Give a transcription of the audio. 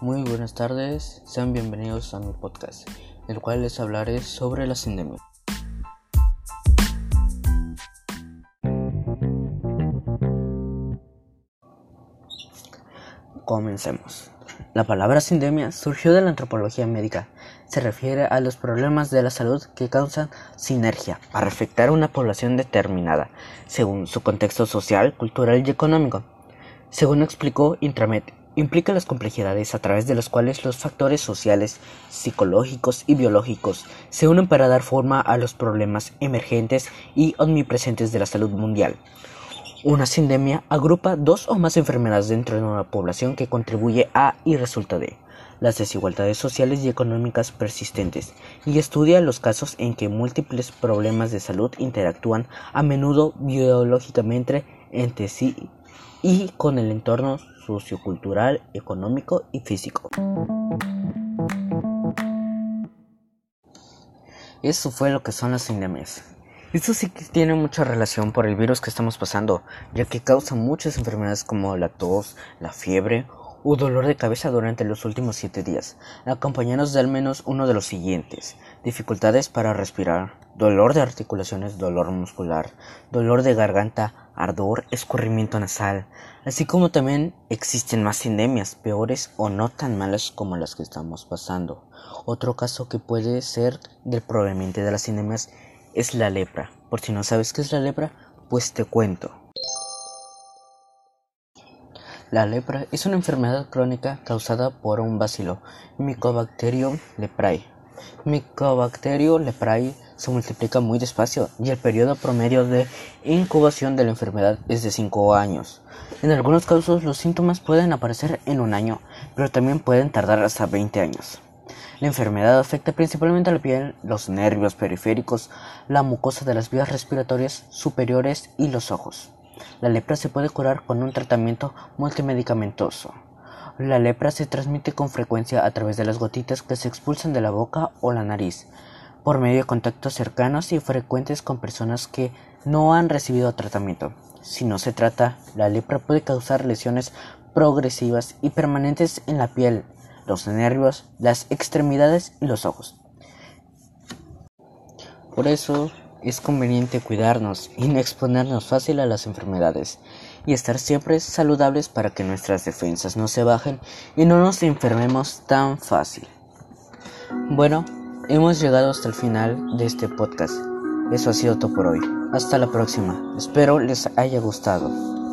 Muy buenas tardes, sean bienvenidos a mi podcast, el cual les hablaré sobre la sindemia. Comencemos. La palabra sindemia surgió de la antropología médica. Se refiere a los problemas de la salud que causan sinergia para afectar a una población determinada, según su contexto social, cultural y económico. Según explicó Intramet, implica las complejidades a través de las cuales los factores sociales, psicológicos y biológicos se unen para dar forma a los problemas emergentes y omnipresentes de la salud mundial. Una sindemia agrupa dos o más enfermedades dentro de una población que contribuye a y resulta de las desigualdades sociales y económicas persistentes y estudia los casos en que múltiples problemas de salud interactúan a menudo biológicamente entre sí y con el entorno sociocultural, económico y físico. Eso fue lo que son las sindemias. Esto sí que tiene mucha relación por el virus que estamos pasando, ya que causa muchas enfermedades como la tos, la fiebre o dolor de cabeza durante los últimos siete días, acompañados de al menos uno de los siguientes: dificultades para respirar, dolor de articulaciones, dolor muscular, dolor de garganta, ardor, escurrimiento nasal, así como también existen más sindemias peores o no tan malas como las que estamos pasando. Otro caso que puede ser del proveniente de las sindemias es la lepra. Por si no sabes qué es la lepra, pues te cuento. La lepra es una enfermedad crónica causada por un bacilo, Mycobacterium leprae. Mycobacterium leprae se multiplica muy despacio y el periodo promedio de incubación de la enfermedad es de 5 años. En algunos casos los síntomas pueden aparecer en un año, pero también pueden tardar hasta 20 años. La enfermedad afecta principalmente a la piel, los nervios periféricos, la mucosa de las vías respiratorias superiores y los ojos. La lepra se puede curar con un tratamiento multimedicamentoso. La lepra se transmite con frecuencia a través de las gotitas que se expulsan de la boca o la nariz, por medio de contactos cercanos y frecuentes con personas que no han recibido tratamiento. Si no se trata, la lepra puede causar lesiones progresivas y permanentes en la piel, los nervios, las extremidades y los ojos. Por eso es conveniente cuidarnos y no exponernos fácil a las enfermedades y estar siempre saludables para que nuestras defensas no se bajen y no nos enfermemos tan fácil. Bueno, hemos llegado hasta el final de este podcast. Eso ha sido todo por hoy. Hasta la próxima. Espero les haya gustado.